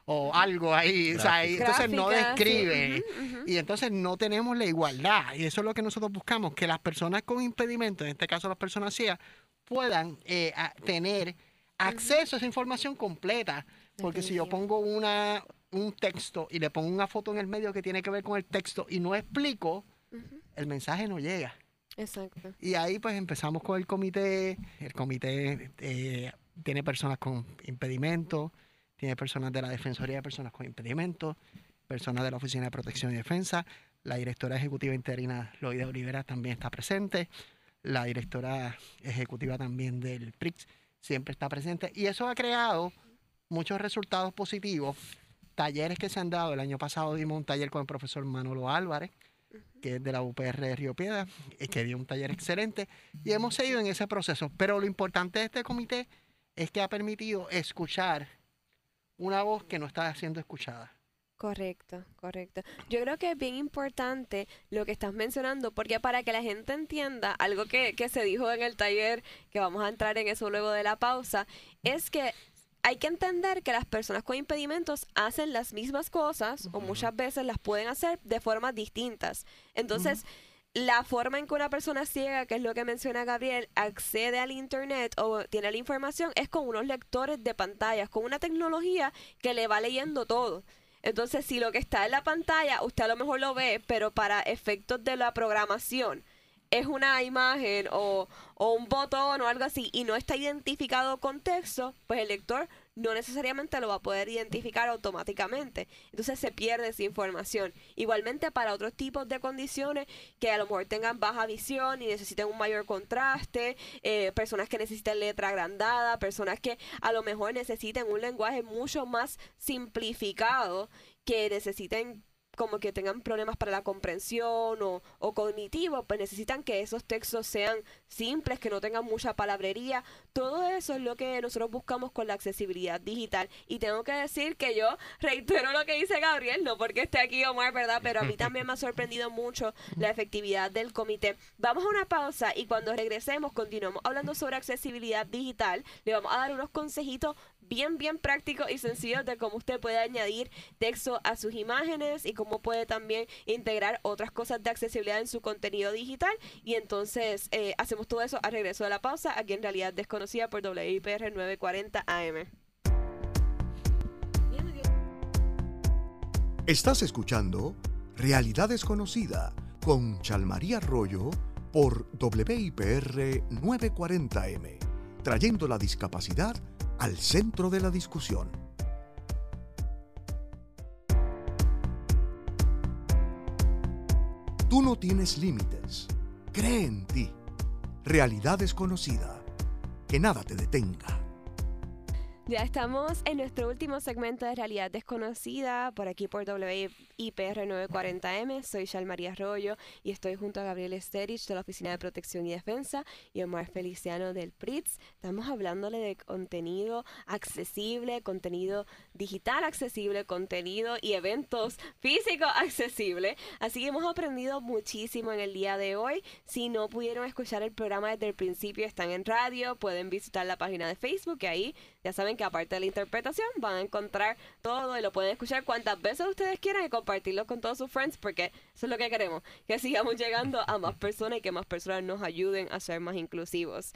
O algo ahí, o sea, ahí, entonces no describe. Y entonces no tenemos la igualdad. Y eso es lo que nosotros buscamos, que las personas con impedimentos, en este caso las personas ciegas, puedan eh, a- tener acceso a esa información completa. Porque si yo pongo una, un texto y le pongo una foto en el medio que tiene que ver con el texto y no explico, el mensaje no llega. Exacto. Y ahí pues empezamos con el comité. El comité eh, tiene personas con impedimentos, tiene personas de la Defensoría de Personas con Impedimentos, personas de la Oficina de Protección y Defensa, la directora ejecutiva interina Loida Olivera también está presente, la directora ejecutiva también del PRIX siempre está presente. Y eso ha creado muchos resultados positivos. Talleres que se han dado, el año pasado dimos un taller con el profesor Manolo Álvarez, que es de la UPR de Río Piedra, que dio un taller excelente, y hemos seguido en ese proceso. Pero lo importante de este comité es que ha permitido escuchar una voz que no está siendo escuchada. Correcto, correcto. Yo creo que es bien importante lo que estás mencionando, porque para que la gente entienda algo que, que se dijo en el taller, que vamos a entrar en eso luego de la pausa, es que hay que entender que las personas con impedimentos hacen las mismas cosas o muchas veces las pueden hacer de formas distintas. Entonces, la forma en que una persona ciega, que es lo que menciona Gabriel, accede al Internet o tiene la información es con unos lectores de pantallas, con una tecnología que le va leyendo todo. Entonces, si lo que está en la pantalla, usted a lo mejor lo ve, pero para efectos de la programación es una imagen o, o un botón o algo así y no está identificado con texto, pues el lector no necesariamente lo va a poder identificar automáticamente. Entonces se pierde esa información. Igualmente para otros tipos de condiciones que a lo mejor tengan baja visión y necesiten un mayor contraste, eh, personas que necesiten letra agrandada, personas que a lo mejor necesiten un lenguaje mucho más simplificado, que necesiten como que tengan problemas para la comprensión o, o cognitivo, pues necesitan que esos textos sean simples, que no tengan mucha palabrería. Todo eso es lo que nosotros buscamos con la accesibilidad digital. Y tengo que decir que yo reitero lo que dice Gabriel, no porque esté aquí Omar, ¿verdad? Pero a mí también me ha sorprendido mucho la efectividad del comité. Vamos a una pausa y cuando regresemos continuamos hablando sobre accesibilidad digital. Le vamos a dar unos consejitos bien, bien prácticos y sencillos de cómo usted puede añadir texto a sus imágenes y cómo puede también integrar otras cosas de accesibilidad en su contenido digital. Y entonces eh, hacemos todo eso al regreso de la pausa, aquí en realidad desconocida por WIPR 940 AM. Estás escuchando Realidad Desconocida con Chalmaría Arroyo por WIPR 940M, trayendo la discapacidad al centro de la discusión. Tú no tienes límites. Cree en ti. Realidad desconocida. Que nada te detenga. Ya estamos en nuestro último segmento de Realidad Desconocida, por aquí por WIPR 940M. Soy María Arroyo y estoy junto a Gabriel Esterich de la Oficina de Protección y Defensa y Omar Feliciano del PRITS. Estamos hablándole de contenido accesible, contenido digital accesible, contenido y eventos físicos accesibles. Así que hemos aprendido muchísimo en el día de hoy. Si no pudieron escuchar el programa desde el principio, están en radio, pueden visitar la página de Facebook, que ahí ya saben que aparte de la interpretación van a encontrar todo y lo pueden escuchar cuantas veces ustedes quieran y compartirlo con todos sus friends porque eso es lo que queremos, que sigamos llegando a más personas y que más personas nos ayuden a ser más inclusivos.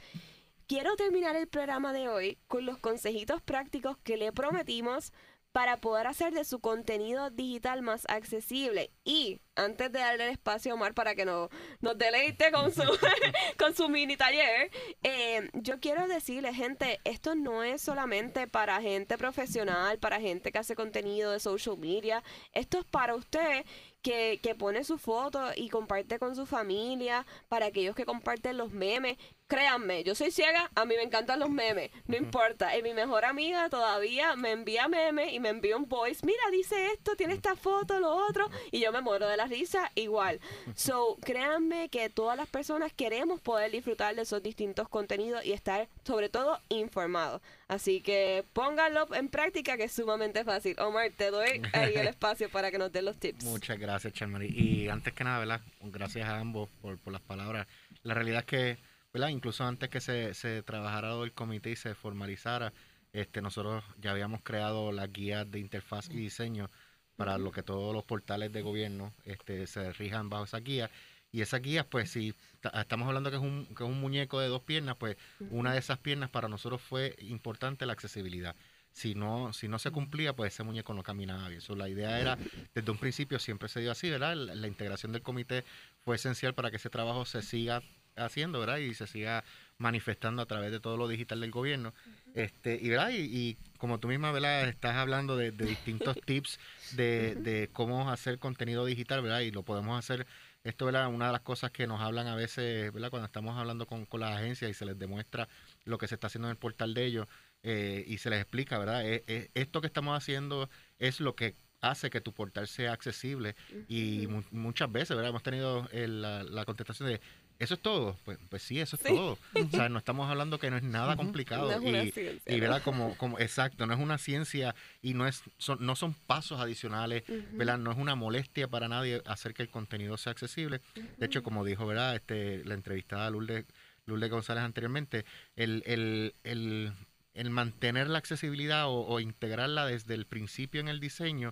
Quiero terminar el programa de hoy con los consejitos prácticos que le prometimos para poder hacer de su contenido digital más accesible. Y antes de darle el espacio a Omar para que nos, nos deleite con su, con su mini taller, eh, yo quiero decirle, gente, esto no es solamente para gente profesional, para gente que hace contenido de social media, esto es para usted que, que, pone su foto y comparte con su familia, para aquellos que comparten los memes. Créanme, yo soy ciega, a mí me encantan los memes, no importa. Y mi mejor amiga todavía me envía memes y me envía un voice, mira, dice esto, tiene esta foto, lo otro, y yo me muero de la risa igual. So, créanme que todas las personas queremos poder disfrutar de esos distintos contenidos y estar sobre todo informados. Así que pónganlo en práctica que es sumamente fácil. Omar, te doy ahí el espacio para que nos den los tips. Muchas gracias, Charmarie. Y antes que nada, ¿verdad? Gracias a ambos por, por las palabras. La realidad es que ¿verdad? Incluso antes que se, se trabajara el comité y se formalizara, este, nosotros ya habíamos creado las guías de interfaz y diseño para lo que todos los portales de gobierno este, se rijan bajo esa guía. Y esas guías, pues si estamos hablando que es, un, que es un muñeco de dos piernas, pues una de esas piernas para nosotros fue importante la accesibilidad. Si no, si no se cumplía, pues ese muñeco no caminaba bien. So, la idea era, desde un principio siempre se dio así, ¿verdad? la integración del comité fue esencial para que ese trabajo se siga haciendo, ¿verdad? Y se siga manifestando a través de todo lo digital del gobierno. este Y, ¿verdad? Y, como tú misma, ¿verdad? Estás hablando de, distintos tips de, de, cómo hacer contenido digital, ¿verdad? Y lo podemos hacer, esto, ¿verdad? Una de las cosas que nos hablan a veces, ¿verdad? Cuando estamos hablando con, con las agencias y se les demuestra lo que se está haciendo en el portal de ellos eh, y se les explica, ¿verdad? E, e, esto que estamos haciendo es lo que hace que tu portal sea accesible y muchas veces, ¿verdad? Hemos tenido la, la, contestación de, ¿Eso es todo? Pues, pues sí, eso es todo. O sea, no estamos hablando que no es nada complicado. No es una y, ciencia, y ¿verdad? Como, como, exacto, no es una ciencia y no, es, son, no son pasos adicionales, ¿verdad? No es una molestia para nadie hacer que el contenido sea accesible. De hecho, como dijo, ¿verdad? Este, la entrevistada Lourdes, Lourdes González anteriormente, el, el, el, el mantener la accesibilidad o, integrarla desde el principio en el diseño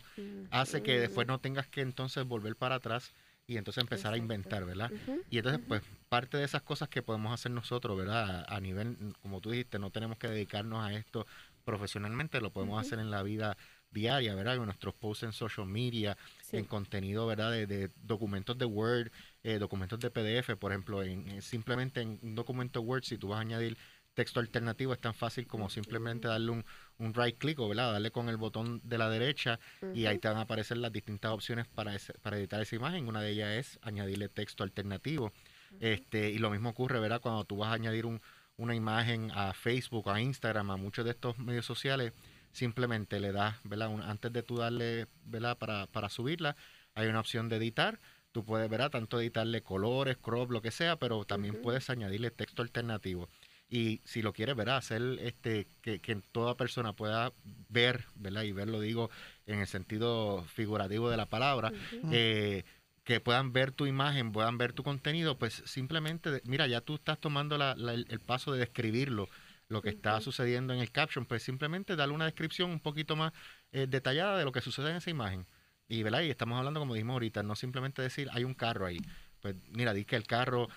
hace que después no tengas que entonces volver para atrás y entonces empezar a inventar, ¿verdad? Y entonces, pues, parte de esas cosas que podemos hacer nosotros, ¿verdad? A, nivel, como tú dijiste, no tenemos que dedicarnos a esto profesionalmente, lo podemos hacer en la vida diaria, ¿verdad? En nuestros posts en social media, en contenido, ¿verdad? De, documentos de Word, eh, documentos de PDF, por ejemplo, en, simplemente en un documento Word, si tú vas a añadir texto alternativo es tan fácil como simplemente darle un, un right click o ¿verdad? darle con el botón de la derecha y ahí te van a aparecer las distintas opciones para, para editar esa imagen. Una de ellas es añadirle texto alternativo. este Y lo mismo ocurre ¿verdad? cuando tú vas a añadir un, una imagen a Facebook, a Instagram, a muchos de estos medios sociales, simplemente le das, ¿verdad? antes de tú darle ¿verdad? Para, para subirla, hay una opción de editar tú puedes, ¿verdad? Tanto editarle colores, crop, lo que sea, pero también puedes añadirle texto alternativo y si lo quieres, ¿verdad? Hacer este, que, que, toda persona pueda ver, ¿verdad? Y verlo digo en el sentido figurativo de la palabra, eh, que puedan ver tu imagen, puedan ver tu contenido, pues simplemente, mira, ya tú estás tomando la, el, paso de describirlo, lo que está sucediendo en el caption, pues simplemente darle una descripción un poquito más eh, detallada de lo que sucede en esa imagen. Y, ¿verdad? y estamos hablando, como dijimos ahorita, no simplemente decir hay un carro ahí pues mira, di que el carro,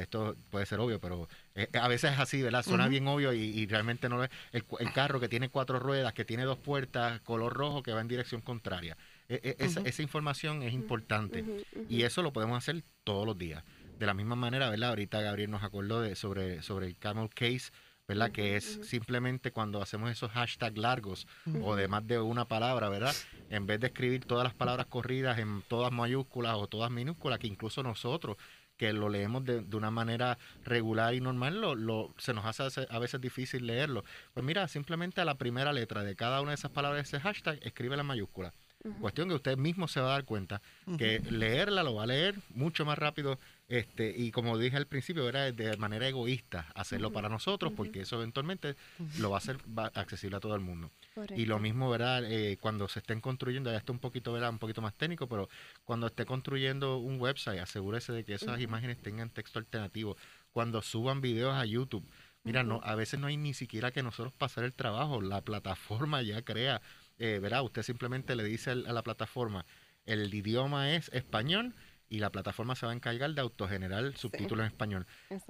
esto puede ser obvio, pero eh, a veces es así, ¿verdad? Suena bien obvio y, realmente no es. El, el, carro que tiene cuatro ruedas, que tiene dos puertas, color rojo, que va en dirección contraria. E, e, esa, esa, información es importante y eso lo podemos hacer todos los días. De la misma manera, ¿verdad? Ahorita Gabriel nos acordó de, sobre, sobre el camel case ¿verdad? Que es simplemente cuando hacemos esos hashtags largos o de más de una palabra, ¿verdad? En vez de escribir todas las palabras corridas en todas mayúsculas o todas minúsculas, que incluso nosotros que lo leemos de, de una manera regular y normal, lo, lo, se nos hace a veces difícil leerlo. Pues mira, simplemente a la primera letra de cada una de esas palabras de ese hashtag, escribe la mayúscula. Cuestión que usted mismo se va a dar cuenta que leerla lo va a leer mucho más rápido este y como dije al principio, era de manera egoísta hacerlo para nosotros porque eso eventualmente lo va a hacer accesible a todo el mundo. Y lo mismo, ¿verdad? Eh, cuando se estén construyendo, ya está un poquito, ¿verdad? Un poquito más técnico, pero cuando esté construyendo un website, asegúrese de que esas imágenes tengan texto alternativo. Cuando suban videos a YouTube, Mira, no, a veces no hay ni siquiera que nosotros pasar el trabajo, la plataforma ya crea, eh, ¿verdad? Usted simplemente le dice a la plataforma, el idioma es español y la plataforma se va a encargar de autogenerar subtítulos en español.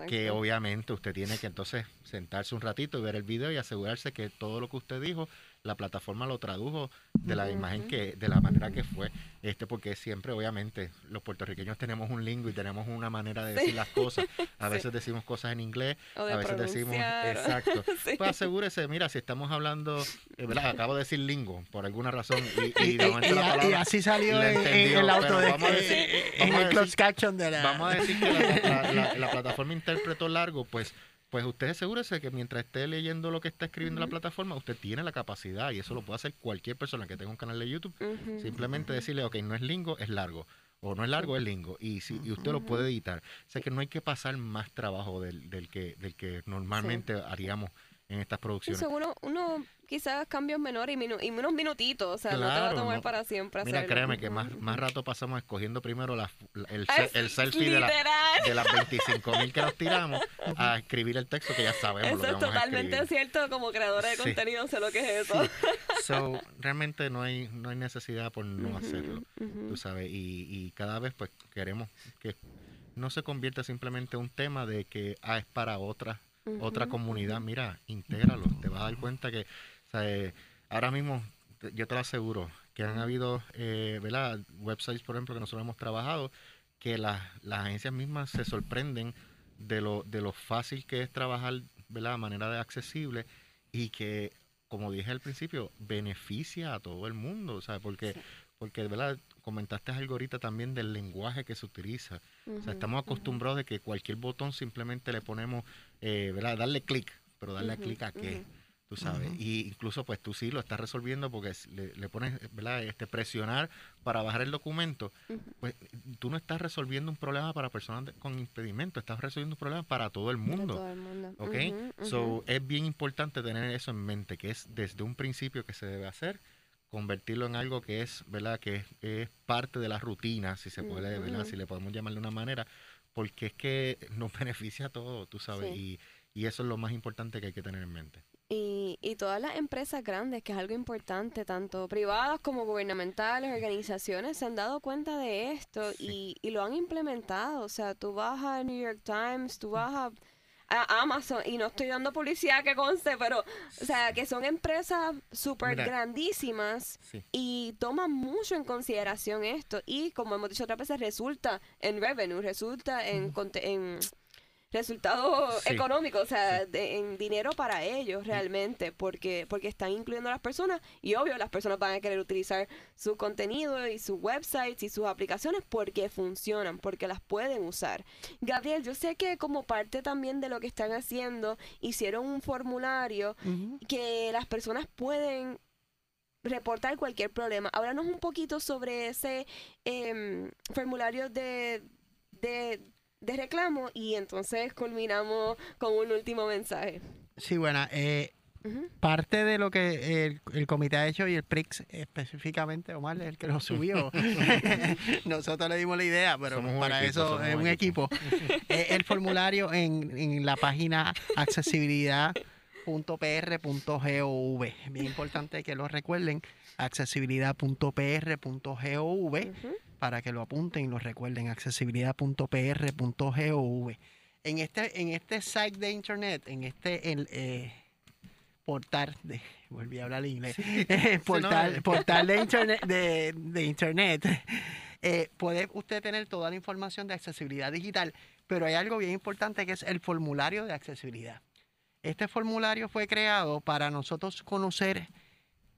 Que obviamente usted tiene que entonces sentarse un ratito y ver el video y asegurarse que todo lo que usted dijo la plataforma lo tradujo de la imagen que, de la manera que fue, este, porque siempre, obviamente, los puertorriqueños tenemos un lingüe y tenemos una manera de decir las cosas. A veces decimos cosas en inglés, a veces decimos, exacto. Pues asegúrese, mira, si estamos hablando, eh, ¿verdad? acabo de decir lingo por alguna razón y, y, así salió en, el auto de vamos a decir, en el closed caption de la... Vamos a decir que la, la plataforma interpretó largo, pues pues usted asegúrese que mientras esté leyendo lo que está escribiendo la plataforma, usted tiene la capacidad y eso lo puede hacer cualquier persona que tenga un canal de YouTube. Simplemente decirle, ok, no es lingo, es largo. O no es largo, es lingo. Y, si, y usted lo puede editar. O sea que no hay que pasar más trabajo del, del que, del que normalmente haríamos en estas producciones. Seguro uno quizás cambios menores y, y unos minutitos, o sea, no te va a tomar para siempre Mira, créeme que más, más rato pasamos escogiendo primero la, el, el, selfie de, la, de las 25 mil que nos tiramos a escribir el texto que ya sabemos eso lo que es totalmente cierto, como creadora de contenido sé lo que es eso. So, realmente no hay, no hay necesidad por no hacerlo, tú sabes, y, y cada vez pues queremos que no se convierta simplemente en un tema de que ah, es para otras otra comunidad, mira, intégralo. Te vas a dar cuenta que eh, ahora mismo, yo te lo aseguro, que han habido eh, ¿verdad? websites, por ejemplo, que nosotros hemos trabajado, que las, las agencias mismas se sorprenden de lo, de lo fácil que es trabajar ¿verdad? de manera de accesible y que, como dije al principio, beneficia a todo el mundo, o sea, porque, porque ¿verdad? comentaste algo ahorita también del lenguaje que se utiliza. o sea, estamos acostumbrados de que cualquier botón simplemente le ponemos, eh, ¿verdad? Darle clic, pero darle clic a qué, tú sabes. Y incluso pues tú sí lo estás resolviendo porque le, pones, ¿verdad? Este, presionar para bajar el documento. Pues tú no estás resolviendo un problema para personas con impedimento, estás resolviendo un problema para todo el mundo. Todo el mundo. ¿Ok? So, es bien importante tener eso en mente, que es desde un principio que se debe hacer convertirlo en algo que es, ¿verdad? Que es, parte de la rutina, si se puede, ¿verdad? Si le podemos llamar de una manera, porque es que nos beneficia a todos, tú sabes, y, y, eso es lo más importante que hay que tener en mente. Y, y todas las empresas grandes, que es algo importante, tanto privadas como gubernamentales, organizaciones, se han dado cuenta de esto y, y lo han implementado. O sea, tú vas a New York Times, tú vas a Amazon, y no estoy dando publicidad que conste, pero, o sea, que son empresas súper grandísimas y toman mucho en consideración esto. Y como hemos dicho otras veces, resulta en revenue, resulta en, en resultado económico, o sea, en dinero para ellos realmente, porque porque están incluyendo a las personas y obvio las personas van a querer utilizar su contenido y sus websites y sus aplicaciones porque funcionan, porque las pueden usar. Gabriel, yo sé que como parte también de lo que están haciendo, hicieron un formulario que las personas pueden reportar cualquier problema. Háblanos un poquito sobre ese em, formulario de, de de reclamo y entonces culminamos con un último mensaje. Sí, bueno, eh, parte de lo que el, comité ha hecho y el PRIX específicamente, Omar es el que lo subió. Nosotros le dimos la idea, pero para eso es un equipo. el formulario en, en la página accesibilidad.pr.gov. Bien importante que lo recuerden, accesibilidad.pr.gov para que lo apunten y lo recuerden, accesibilidad.pr.gov. En este, en este site de internet, en este el, eh, portal de volví a hablar inglés portal, portal de internet de, internet eh, puede usted tener toda la información de accesibilidad digital pero hay algo bien importante que es el formulario de accesibilidad. Este formulario fue creado para nosotros conocer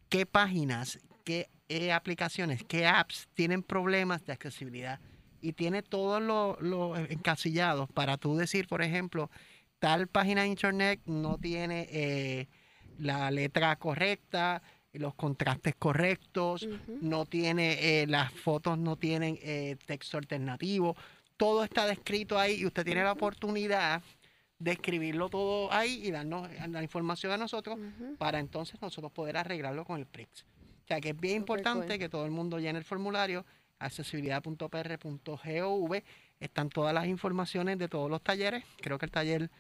qué páginas qué eh, aplicaciones, qué apps tienen problemas de accesibilidad y tiene todos los lo encasillados para tú decir, por ejemplo, tal página de internet no tiene eh, la letra correcta, los contrastes correctos, no tiene, eh, las fotos no tienen texto alternativo, todo está descrito ahí y usted tiene la oportunidad de escribirlo todo ahí y darnos la información a nosotros para entonces nosotros poder arreglarlo con el PRIX. O sea que es bien importante que todo el mundo llene el formulario accesibilidad.pr.gov. Están todas las informaciones de todos los talleres. Creo que el taller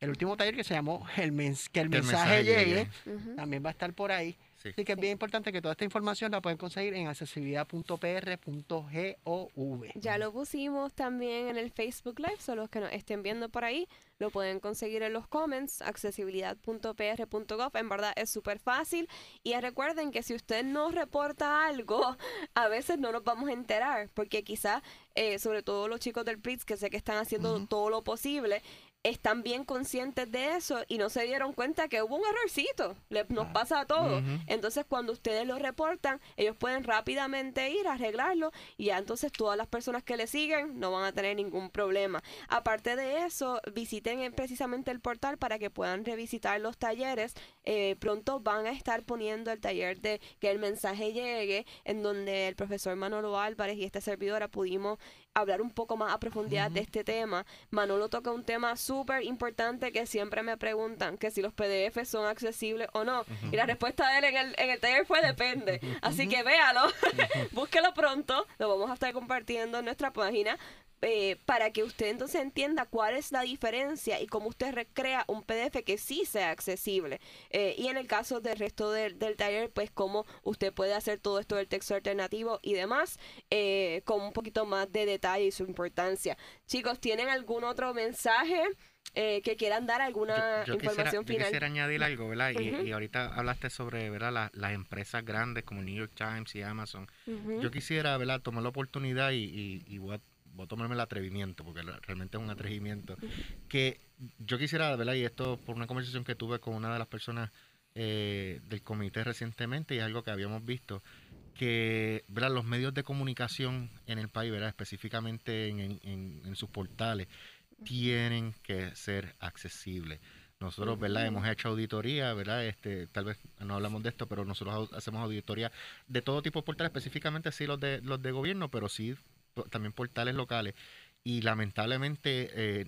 el último taller que se llamó el Que el mensaje, llegue, también va a estar por ahí. Así que es bien importante que toda esta información la pueden conseguir en accesibilidad.pr.gov. Ya lo pusimos también en el Facebook Live, solo los que nos estén viendo por ahí lo pueden conseguir en los comments, accesibilidad.pr.gov. En verdad es súper fácil. Y recuerden que si usted no reporta algo, a veces no nos vamos a enterar, porque quizás, eh, sobre todo los chicos del PRITS, que sé que están haciendo todo lo posible, están bien conscientes de eso y no se dieron cuenta que hubo un errorcito. Le, nos ah, pasa a todos. Entonces, cuando ustedes lo reportan, ellos pueden rápidamente ir a arreglarlo y ya entonces todas las personas que le siguen no van a tener ningún problema. Aparte de eso, visiten precisamente el portal para que puedan revisitar los talleres. Eh, pronto van a estar poniendo el taller de que el mensaje llegue, en donde el profesor Manolo Álvarez y esta servidora pudimos hablar un poco más a profundidad de este tema. Manolo toca un tema súper importante que siempre me preguntan, que si los PDF son accesibles o no. Y la respuesta de él en el, en el taller fue depende. Así que véalo, búsquelo pronto, lo vamos a estar compartiendo en nuestra página. Eh, para que usted entonces entienda cuál es la diferencia y cómo usted recrea un PDF que sí sea accesible. Eh, y en el caso del resto del, taller, pues cómo usted puede hacer todo esto del texto alternativo y demás, eh, con un poquito más de detalle y su importancia. Chicos, ¿tienen algún otro mensaje? que quieran dar alguna información final. Yo quisiera añadir algo, ¿verdad? y, ahorita hablaste sobre, ¿verdad? las empresas grandes como New York Times y Amazon. Yo quisiera, ¿verdad? Tomar la oportunidad y, y, y voy a voy a tomarme el atrevimiento, porque realmente es un atrevimiento, que yo quisiera, ¿verdad? Y esto por una conversación que tuve con una de las personas eh, del comité recientemente y es algo que habíamos visto, que ¿verdad? los medios de comunicación en el país, ¿verdad? específicamente en, sus portales, tienen que ser accesibles. Nosotros, ¿verdad? Hemos hecho auditoría, ¿verdad? Este, tal vez no hablamos de esto, pero nosotros hacemos auditoría de todo tipo de portales, específicamente sí los de los de gobierno, pero sí también portales locales. Y lamentablemente, eh,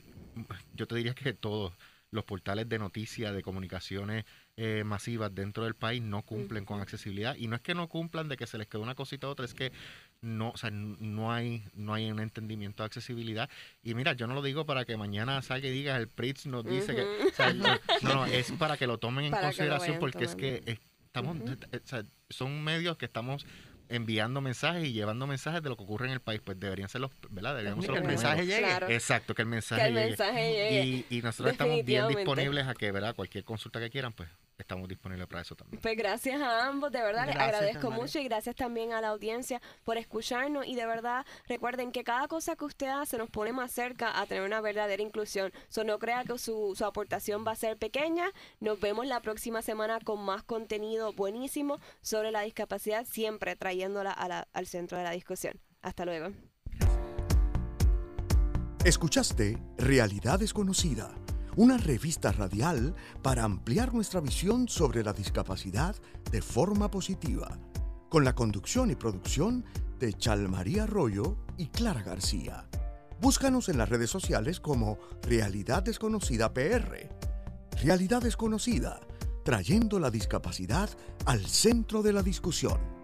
yo te diría que todos los portales de noticias, de comunicaciones eh, masivas dentro del país no cumplen con accesibilidad. Y no es que no cumplan de que se les quede una cosita u otra, es que no, o sea, no hay, no hay un entendimiento de accesibilidad. Y mira, yo no lo digo para que mañana salga y diga el PRITS nos dice que. no, no, es para que lo tomen en consideración porque es que estamos, son medios que estamos enviando mensajes y llevando mensajes de lo que ocurre en el país, pues deberían ser los, ¿verdad? Deberíamos ser los el mensaje llegue. Exacto, que el mensaje, llegue. Y, y nosotros estamos bien disponibles a que, ¿verdad? Cualquier consulta que quieran, pues estamos disponibles para eso también. Pues gracias a ambos, de verdad les agradezco mucho y gracias también a la audiencia por escucharnos y de verdad recuerden que cada cosa que usted hace nos pone más cerca a tener una verdadera inclusión. So, no crea que su, su aportación va a ser pequeña. Nos vemos la próxima semana con más contenido buenísimo sobre la discapacidad, siempre trayéndola al centro de la discusión. Hasta luego. Escuchaste Realidad Desconocida una revista radial para ampliar nuestra visión sobre la discapacidad de forma positiva, con la conducción y producción de Chalmaría Arroyo y Clara García. Búscanos en las redes sociales como Realidad Desconocida PR. Realidad Desconocida, trayendo la discapacidad al centro de la discusión.